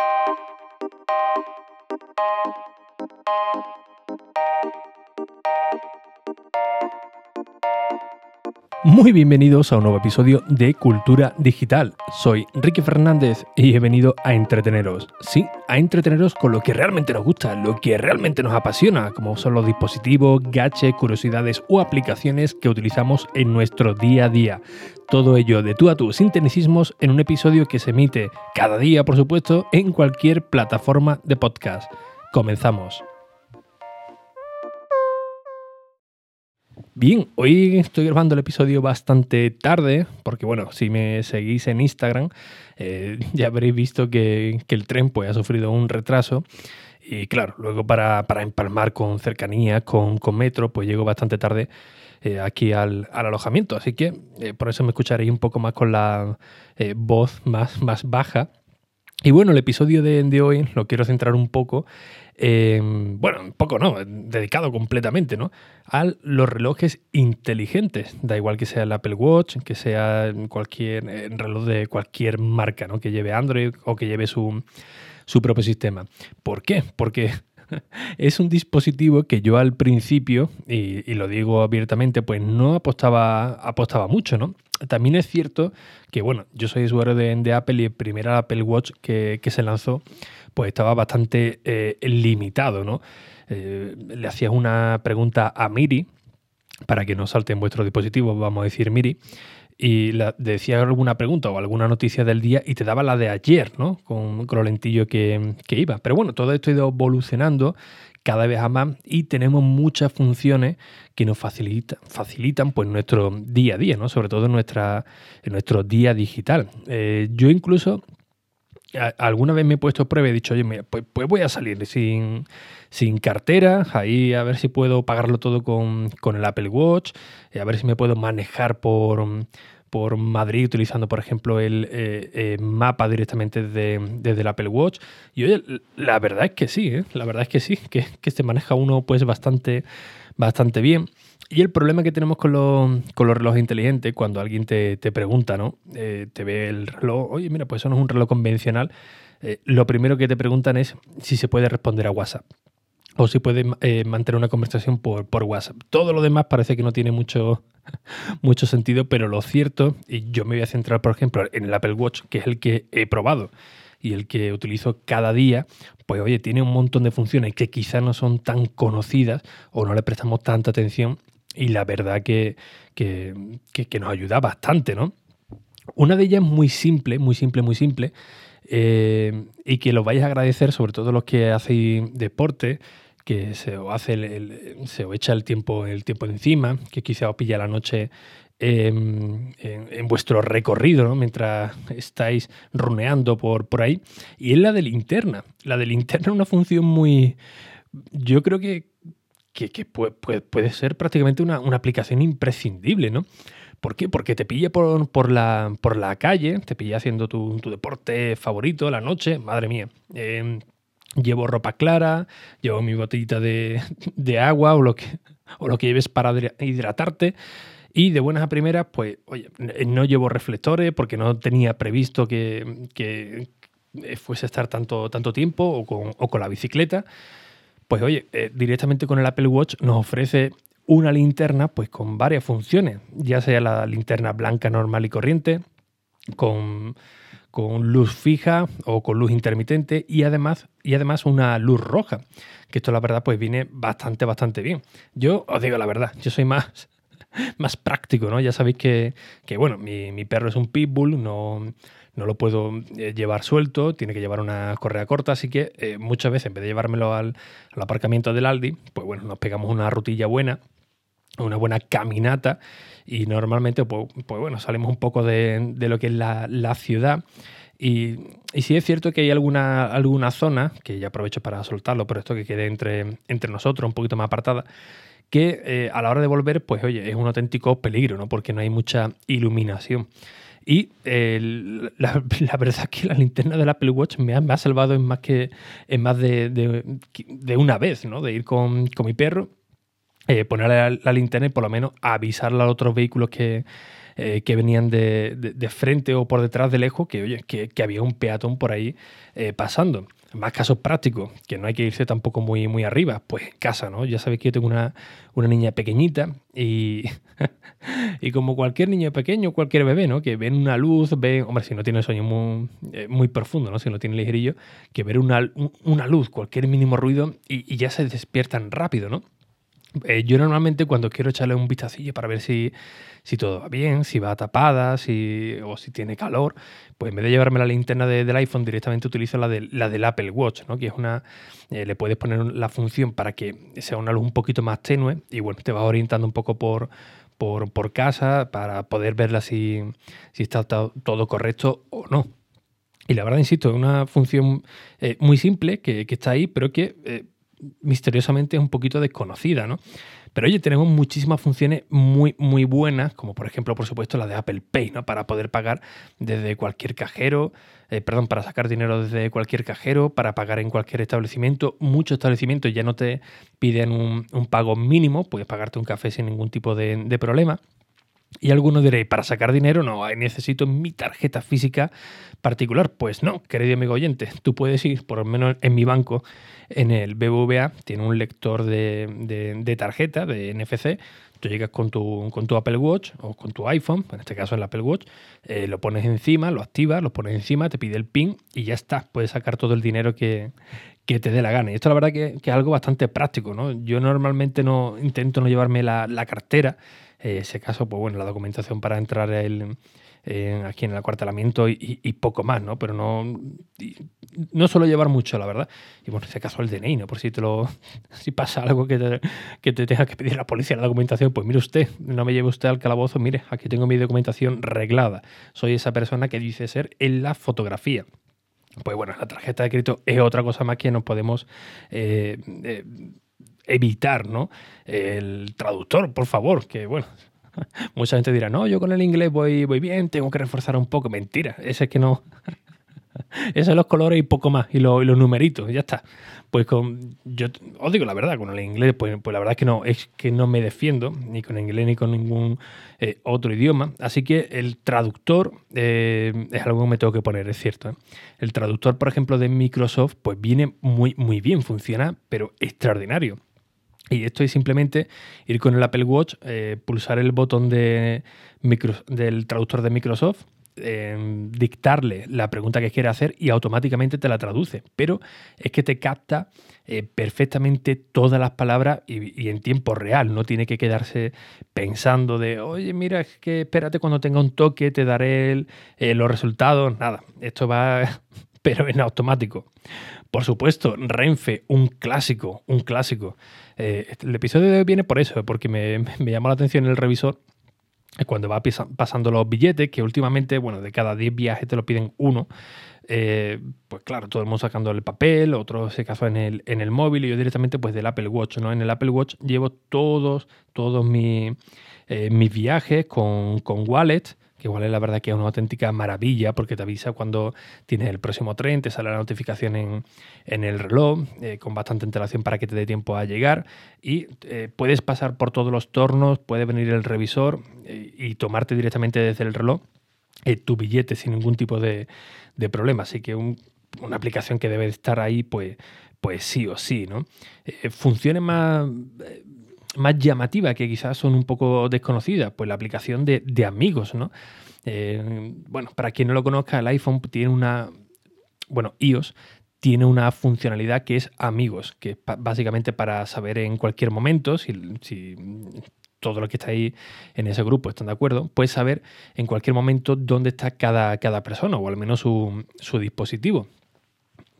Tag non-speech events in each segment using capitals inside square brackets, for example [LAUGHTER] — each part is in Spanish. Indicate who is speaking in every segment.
Speaker 1: Thank you. Muy bienvenidos a un nuevo episodio de Cultura Digital. Soy Ricky Fernández y he venido a entreteneros. Sí, a entreteneros con lo que realmente nos gusta, lo que realmente nos apasiona, como son los dispositivos, gadgets, curiosidades o aplicaciones que utilizamos en nuestro día a día. Todo ello de tú a tú, sin tecnicismos, en un episodio que se emite cada día, por supuesto, en cualquier plataforma de podcast. Comenzamos. Bien, hoy estoy grabando el episodio bastante tarde, porque bueno, si me seguís en Instagram, eh, ya habréis visto que, el tren pues, ha sufrido un retraso. Y claro, luego para, empalmar con cercanía, con, metro, pues llego bastante tarde eh, aquí al, alojamiento. Así que eh, por eso me escucharéis un poco más con la voz más, más baja. Y bueno, el episodio de, hoy lo quiero centrar un poco bueno, un poco no, dedicado completamente, ¿no? A los relojes inteligentes. Da igual que sea el Apple Watch, que sea cualquier reloj de cualquier marca, ¿no? Que lleve Android o que lleve su, su propio sistema. ¿Por qué? Porque [LAUGHS] es un dispositivo que yo al principio, y, lo digo abiertamente, pues no apostaba, apostaba mucho, ¿no? También es cierto que, bueno, yo soy usuario de, Apple y el primer Apple Watch que, que se lanzó pues estaba bastante eh, limitado, ¿no? Eh, le hacías una pregunta a Miri, para que no salte en vuestro dispositivo, vamos a decir Miri, y le decía alguna pregunta o alguna noticia del día y te daba la de ayer, ¿no? Con, con lo lentillo que, iba. Pero bueno, todo esto ha ido evolucionando cada vez más y tenemos muchas funciones que nos facilitan pues nuestro día a día, ¿no? Sobre todo en, nuestra, nuestro día digital. Eh, yo incluso alguna vez me he puesto prueba y he dicho, oye, pues, pues, voy a salir sin, sin, cartera, ahí a ver si puedo pagarlo todo con, el Apple Watch, eh, a ver si me puedo manejar por, por Madrid utilizando, por ejemplo, el eh, eh, mapa directamente desde, el Apple Watch. Y oye, la verdad es que sí, la verdad es que sí, que, que se maneja uno pues bastante, bastante bien. Y el problema que tenemos con los, con los relojes inteligentes, cuando alguien te, pregunta, ¿no? Eh, te ve el reloj, oye, mira, pues eso no es un reloj convencional. Eh, lo primero que te preguntan es si se puede responder a WhatsApp o si puede eh, mantener una conversación por, por, WhatsApp. Todo lo demás parece que no tiene mucho, [LAUGHS] mucho sentido, pero lo cierto, y yo me voy a centrar, por ejemplo, en el Apple Watch, que es el que he probado y el que utilizo cada día, pues oye, tiene un montón de funciones que quizás no son tan conocidas o no le prestamos tanta atención y la verdad que, nos ayuda bastante, ¿no? Una de ellas muy simple, muy simple, muy simple, eh, y que lo vais a agradecer, sobre todo los que hacéis deporte, que se os hace el, se os echa el tiempo, el tiempo encima, que quizá os pilla la noche em, en, vuestro recorrido, ¿no? mientras estáis runeando por, por ahí. Y es la de linterna. La de linterna es una función muy. Yo creo que que, puede, ser prácticamente una, aplicación imprescindible, ¿no? ¿Por qué? Porque te pilla por, la, por la calle, te pilla haciendo tu, deporte favorito la noche, madre mía. Em, llevo ropa clara, llevo mi botellita de, agua o lo, que, o lo que lleves para hidratarte. Y de buenas a primeras, pues, oye, no llevo reflectores porque no tenía previsto que, fuese a estar tanto, tanto tiempo o con, o con la bicicleta. Pues oye, eh, directamente con el Apple Watch nos ofrece una linterna pues con varias funciones, ya sea la linterna blanca normal y corriente, con, luz fija o con luz intermitente y además, y además una luz roja, que esto la verdad pues viene bastante, bastante bien. Yo os digo la verdad, yo soy más, más práctico, ¿no? Ya sabéis que, bueno, mi, mi perro es un pitbull, no no lo puedo eh, llevar suelto, tiene que llevar una correa corta, así que eh, muchas veces en vez de llevármelo al, aparcamiento del Aldi, pues bueno, nos pegamos una rutilla buena, una buena caminata y normalmente pues, pues bueno, salimos un poco de, lo que es la, ciudad. Y, y, sí es cierto que hay alguna, alguna zona, que ya aprovecho para soltarlo, pero esto que quede entre, entre nosotros, un poquito más apartada, que eh, a la hora de volver, pues oye, es un auténtico peligro, ¿no? Porque no hay mucha iluminación. Y [LAUGHS] la, verdad es que la linterna del Apple Watch me ha, salvado en más, que, en más de, una vez, ¿no? De ir con, mi perro, eh, ponerle la, linterna y por lo menos avisarle a otros vehículos que, eh, que venían de, frente o por detrás de lejos, que, oye, que, había un peatón por ahí eh, pasando. Más casos prácticos, que no hay que irse tampoco muy, muy arriba, pues casa, ¿no? Ya sabéis que yo tengo una, niña pequeñita y, [LAUGHS] y como cualquier niño pequeño, cualquier bebé, ¿no? Que ven una luz, ven, hombre, si no tiene sueño muy, eh, muy profundo, ¿no? Si no tiene ligerillo, que ver una, una luz, cualquier mínimo ruido y ya se despiertan rápido, ¿no? Eh, yo normalmente cuando quiero echarle un vistacillo para ver si, si todo va bien, si va tapada, si, o si tiene calor, pues en vez de llevarme la linterna del iPhone, directamente utilizo la, de, la del Apple Watch, ¿no? que es una, eh, le puedes poner la función para que sea una luz un poquito más tenue y bueno, te vas orientando un poco por, por, casa para poder verla si, si está todo correcto o no. Y la verdad, insisto, es una función eh, muy simple que, que, está ahí, pero que misteriosamente es un poquito desconocida, ¿no? Pero oye, tenemos muchísimas funciones muy, muy buenas, como por ejemplo, por supuesto, la de Apple Pay, ¿no? Para poder pagar desde cualquier cajero, eh, perdón, para sacar dinero desde cualquier cajero, para pagar en cualquier establecimiento. Muchos establecimientos ya no te piden un, pago mínimo, puedes pagarte un café sin ningún tipo de, de problema. Y algunos diréis, para sacar dinero no, necesito mi tarjeta física particular. Pues no, querido amigo oyente, tú puedes ir, por lo menos en mi banco, en el BBVA, tiene un lector de, tarjeta, de NFC. Tú llegas con tu, con tu Apple Watch o con tu iPhone, en este caso el Apple Watch, eh, lo pones encima, lo activas, lo pones encima, te pide el PIN y ya está. Puedes sacar todo el dinero que, te dé la gana. Y esto la verdad que, que, es algo bastante práctico. ¿no? Yo normalmente no intento no llevarme la, la cartera eh, ese caso, pues bueno, la documentación para entrar el, aquí en el acuartelamiento y, poco más, ¿no? Pero no, no suelo llevar mucho, la verdad. Y bueno, en ese caso el DNI, ¿no? Por si te lo, [LAUGHS] si pasa algo que te, que te tenga que pedir la policía la documentación, pues mire usted, no me lleve usted al calabozo, mire, aquí tengo mi documentación reglada. Soy esa persona que dice ser en la fotografía. Pues bueno, la tarjeta de crédito es otra cosa más que nos podemos eh, eh, evitar, ¿no? El traductor, por favor, que bueno, [LAUGHS] mucha gente dirá, no, yo con el inglés voy, voy bien, tengo que reforzar un poco. Mentira, ese es que no. [LAUGHS] Ese es los colores y poco más, y, los numeritos, ya está. Pues con, yo os digo la verdad, con el inglés, pues, pues, la verdad es que no, es que no me defiendo, ni con inglés ni con ningún eh, otro idioma. Así que el traductor eh, es algo que me tengo que poner, es cierto. ¿eh? El traductor, por ejemplo, de Microsoft, pues viene muy, muy bien, funciona, pero extraordinario. Y esto es simplemente ir con el Apple Watch, eh, pulsar el botón de del traductor de Microsoft, em, dictarle la pregunta que quiere hacer y automáticamente te la traduce. Pero es que te capta eh, perfectamente todas las palabras y, en tiempo real. No tiene que quedarse pensando de, oye, mira, es que espérate cuando tenga un toque, te daré eh, los resultados. Nada, esto va, [LAUGHS] pero en automático. Por supuesto, Renfe, un clásico, un clásico. Eh, el episodio de hoy viene por eso, porque me, [LAUGHS] me llamó la atención el revisor cuando va pasando los billetes, que últimamente, bueno, de cada 10 viajes te lo piden uno. Eh, pues claro, todo el mundo sacando el papel, otro se casó en el, en el móvil y yo directamente pues del Apple Watch, ¿no? En el Apple Watch llevo todos, todos eh, mis viajes con, con wallet que igual es la verdad que es una auténtica maravilla porque te avisa cuando tienes el próximo tren, te sale la notificación en, el reloj eh, con bastante antelación para que te dé tiempo a llegar y eh, puedes pasar por todos los tornos, puede venir el revisor eh, y tomarte directamente desde el reloj tu billete sin ningún tipo de, problema. Así que una aplicación que debe estar ahí, pues, pues sí o sí, ¿no? funciones más más llamativa, que quizás son un poco desconocidas, pues la aplicación de, amigos, ¿no? Eh, bueno, para quien no lo conozca, el iPhone tiene una, bueno, iOS tiene una funcionalidad que es amigos, que es básicamente para saber en cualquier momento, si, si todos los que estáis en ese grupo están de acuerdo, puedes saber en cualquier momento dónde está cada, cada persona o al menos su, su dispositivo.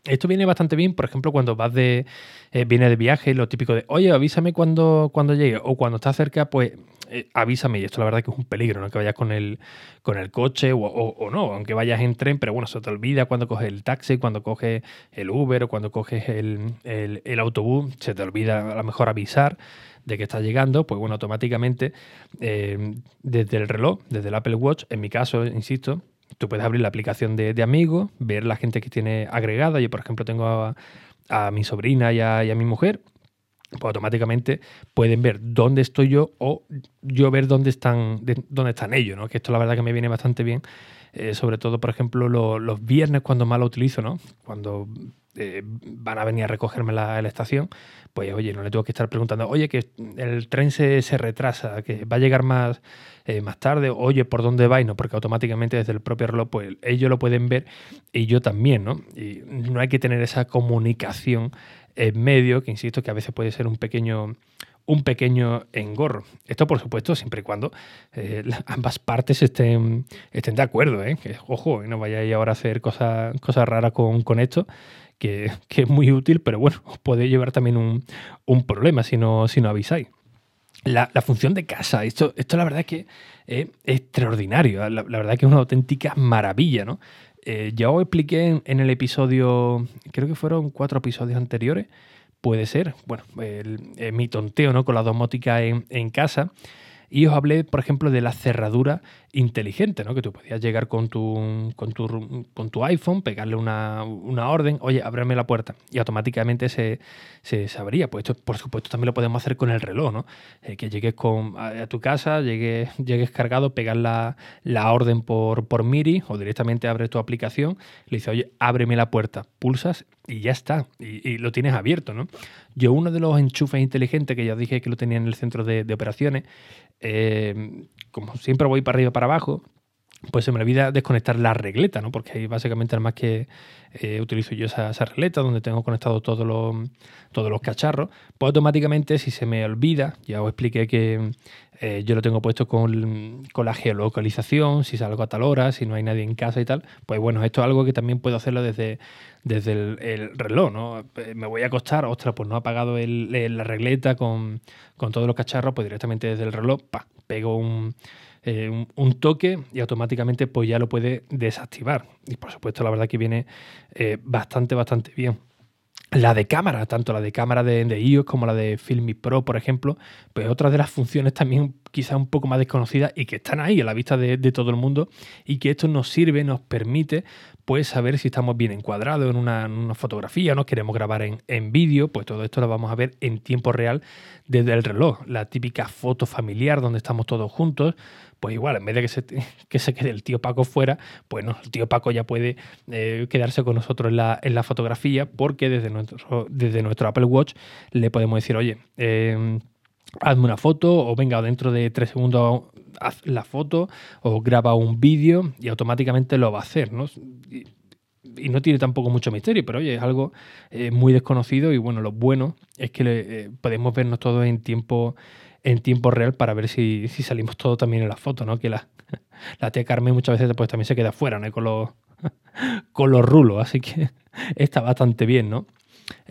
Speaker 1: Esto viene bastante bien, por ejemplo, cuando vas de. Eh, viene de viaje, lo típico de, oye, avísame cuando, cuando llegue. O cuando estás cerca, pues eh, avísame. Y esto la verdad que es un peligro, ¿no? Que vayas con el, con el coche o, no, aunque vayas en tren, pero bueno, se te olvida cuando coges el taxi, cuando coges el Uber o cuando coges el, autobús, se te olvida a lo mejor avisar de que estás llegando, pues bueno, automáticamente eh, desde el reloj, desde el Apple Watch, en mi caso, insisto, tú puedes abrir la aplicación de, amigos, ver la gente que tiene agregada. Yo, por ejemplo, tengo a, mi sobrina y a, mi mujer. pues automáticamente pueden ver dónde estoy yo o yo ver dónde están, dónde están ellos, ¿no? Que esto la verdad que me viene bastante bien, eh, sobre todo, por ejemplo, los viernes cuando más lo utilizo, ¿no? Cuando eh, van a venir a recogerme la, la, estación, pues oye, no le tengo que estar preguntando, oye, que el tren se, se retrasa, que va a llegar más, eh, más tarde, oye, ¿por dónde vais? No, porque automáticamente desde el propio reloj, pues ellos lo pueden ver y yo también, ¿no? Y no hay que tener esa comunicación en medio, que insisto que a veces puede ser un pequeño, un pequeño engorro. Esto, por supuesto, siempre y cuando eh, [LAUGHS] ambas partes estén, estén de acuerdo. ¿eh? Que, ojo, no vayáis ahora a hacer cosas, cosas raras con, con esto, que, que, es muy útil, pero bueno, os puede llevar también un, un problema si no, si no avisáis. La, función de casa, esto, esto la verdad es que es extraordinario, la, verdad que es una auténtica maravilla, ¿no? Eh, ya os expliqué en, el episodio, creo que fueron cuatro episodios anteriores, puede ser, bueno, el, mi tonteo ¿no? con la domótica en, en casa. Y os hablé, por ejemplo, de la cerradura inteligente, ¿no? Que tú podías llegar con tu, con tu, con tu iPhone, pegarle una, una, orden, oye, ábreme la puerta, y automáticamente se, se, abría. Pues esto, por supuesto, también lo podemos hacer con el reloj, ¿no? Eh, que llegues con, a, tu casa, llegues, llegues cargado, pegar la, la orden por, por Miri o directamente abres tu aplicación, le dices, oye, ábreme la puerta, pulsas y ya está, y, lo tienes abierto, ¿no? Yo uno de los enchufes inteligentes que ya dije que lo tenía en el centro de, operaciones, eh, como siempre voy para arriba y para abajo, pues se me olvida desconectar la regleta, ¿no? Porque ahí básicamente nada más que eh, utilizo yo esa, regleta donde tengo conectado todos los, todos los cacharros, pues automáticamente si se me olvida, ya os expliqué que eh, yo lo tengo puesto con, con, la geolocalización, si salgo a tal hora, si no hay nadie en casa y tal, pues bueno, esto es algo que también puedo hacerlo desde, desde el, el reloj, ¿no? Eh, me voy a acostar, ostras, pues no ha apagado el, la regleta con, con, todos los cacharros, pues directamente desde el reloj, pa, pego un, eh, un, toque y automáticamente pues ya lo puede desactivar. Y por supuesto la verdad que viene eh, bastante, bastante bien. La de cámara, tanto la de cámara de, iOS como la de Filmi Pro, por ejemplo, pues otra de las funciones también quizá un poco más desconocidas y que están ahí a la vista de, de, todo el mundo y que esto nos sirve, nos permite pues saber si estamos bien encuadrados en una, en una fotografía, nos queremos grabar en, en vídeo, pues todo esto lo vamos a ver en tiempo real desde el reloj. La típica foto familiar donde estamos todos juntos, pues igual, en vez de que se, [LAUGHS] que se quede el tío Paco fuera, pues no, el tío Paco ya puede eh, quedarse con nosotros en la, en la, fotografía porque desde nuestro, desde nuestro Apple Watch le podemos decir, oye, eh, hazme una foto o venga, dentro de tres segundos haz la foto o graba un vídeo y automáticamente lo va a hacer, ¿no? Y, y no tiene tampoco mucho misterio, pero oye, es algo eh, muy desconocido y bueno, lo bueno es que le, eh, podemos vernos todos en tiempo en tiempo real para ver si, si salimos todos también en la foto, ¿no? Que la, la tía Carmen muchas veces pues, también se queda fuera, ¿no? Con los, [LAUGHS] con los rulos, así que [LAUGHS] está bastante bien, ¿no?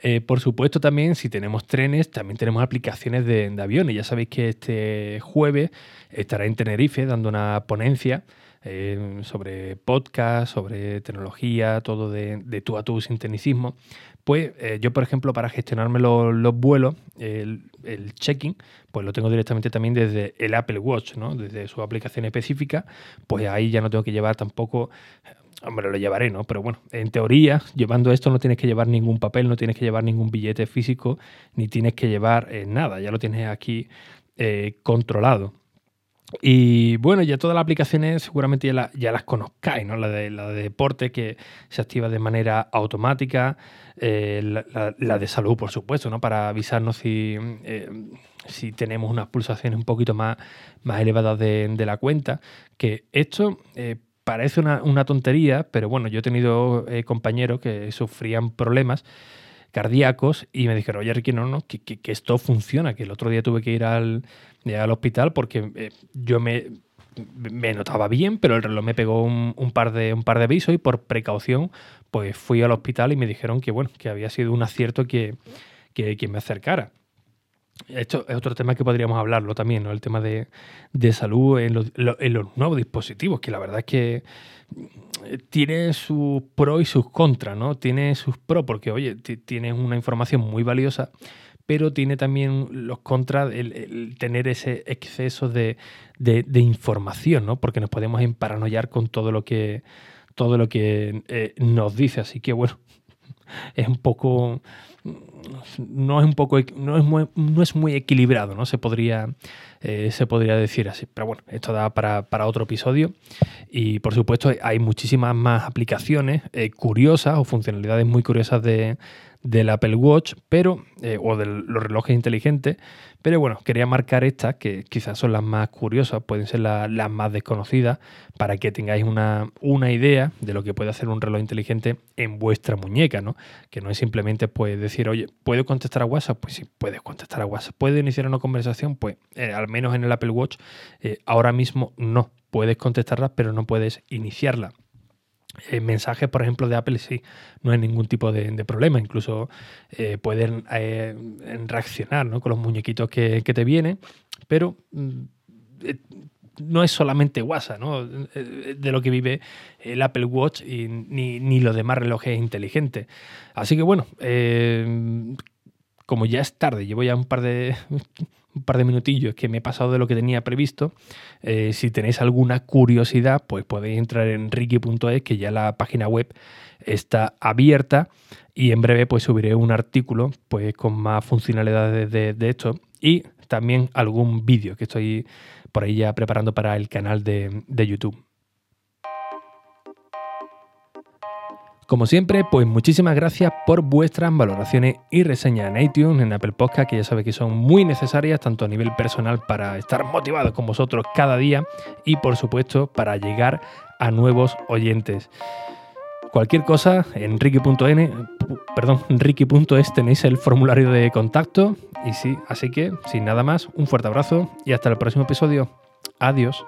Speaker 1: Eh, por supuesto, también si tenemos trenes, también tenemos aplicaciones de, aviones. Ya sabéis que este jueves estará en Tenerife dando una ponencia eh, sobre podcast, sobre tecnología, todo de, tú a tú sin tecnicismo. Pues eh, yo, por ejemplo, para gestionarme los, los vuelos, el, el check-in, pues lo tengo directamente también desde el Apple Watch, ¿no? Desde su aplicación específica, pues ahí ya no tengo que llevar tampoco Hombre, lo llevaré, ¿no? Pero bueno, en teoría, llevando esto no tienes que llevar ningún papel, no tienes que llevar ningún billete físico, ni tienes que llevar eh, nada, ya lo tienes aquí eh, controlado. Y bueno, ya todas las aplicaciones seguramente ya, la, ya las conozcáis, ¿no? La de, la de deporte que se activa de manera automática, eh, la, de salud, por supuesto, ¿no? Para avisarnos si, si tenemos unas pulsaciones un poquito más, más elevadas de, la cuenta. Que esto parece una, tontería, pero bueno, yo he tenido eh, compañeros que sufrían problemas cardíacos y me dijeron, oye Ricky, no, no, que, esto funciona, que el otro día tuve que ir al, al hospital porque eh, yo me, me notaba bien, pero el reloj me pegó un, par de, un par de avisos y por precaución pues fui al hospital y me dijeron que bueno, que había sido un acierto que, que me acercara. Esto es otro tema que podríamos hablarlo también, ¿no? El tema de, de salud en los, nuevos dispositivos, que la verdad es que tiene sus pros y sus contras, ¿no? Tiene sus pros porque, oye, tienes una información muy valiosa, pero tiene también los contras el, tener ese exceso de, de, de, información, ¿no? Porque nos podemos emparanoiar con todo lo que, todo lo que eh, nos dice. Así que, bueno, es un poco no es un poco no es muy, no es muy equilibrado no se podría eh, se podría decir así. Pero bueno esto da para, otro episodio. Y por supuesto hay muchísimas más aplicaciones eh, curiosas o funcionalidades muy curiosas de, del Apple Watch, pero, eh, o de los relojes inteligentes, pero bueno, quería marcar estas que quizás son las más curiosas, pueden ser las más desconocidas, para que tengáis una, una, idea de lo que puede hacer un reloj inteligente en vuestra muñeca, ¿no? Que no es simplemente pues decir, oye, ¿puedo contestar a WhatsApp? Pues sí, puedes contestar a WhatsApp. ¿Puedo iniciar una conversación? Pues eh, al menos en el Apple Watch eh, ahora mismo no. Puedes contestarla, pero no puedes iniciarla. Eh, mensajes, por ejemplo, de Apple, sí, no hay ningún tipo de, problema. Incluso eh, pueden eh, reaccionar ¿no? con los muñequitos que, te vienen, pero mm, no es solamente WhatsApp, ¿no? De lo que vive el Apple Watch y ni, ni los demás relojes inteligentes. Así que bueno, como ya es tarde, llevo ya un par de un par de minutillos que me he pasado de lo que tenía previsto. Eh, si tenéis alguna curiosidad, pues podéis entrar en ricky.es, que ya la página web está abierta y en breve pues subiré un artículo pues con más funcionalidades de, esto y también algún vídeo que estoy por ahí ya preparando para el canal de YouTube. Como siempre, pues muchísimas gracias por vuestras valoraciones y reseñas en iTunes, en Apple Podcast, que ya sabéis que son muy necesarias, tanto a nivel personal para estar motivados con vosotros cada día y por supuesto para llegar a nuevos oyentes. Cualquier cosa en ricky.n, perdón, ricky.es tenéis el formulario de contacto y sí, así que sin nada más, un fuerte abrazo y hasta el próximo episodio. Adiós.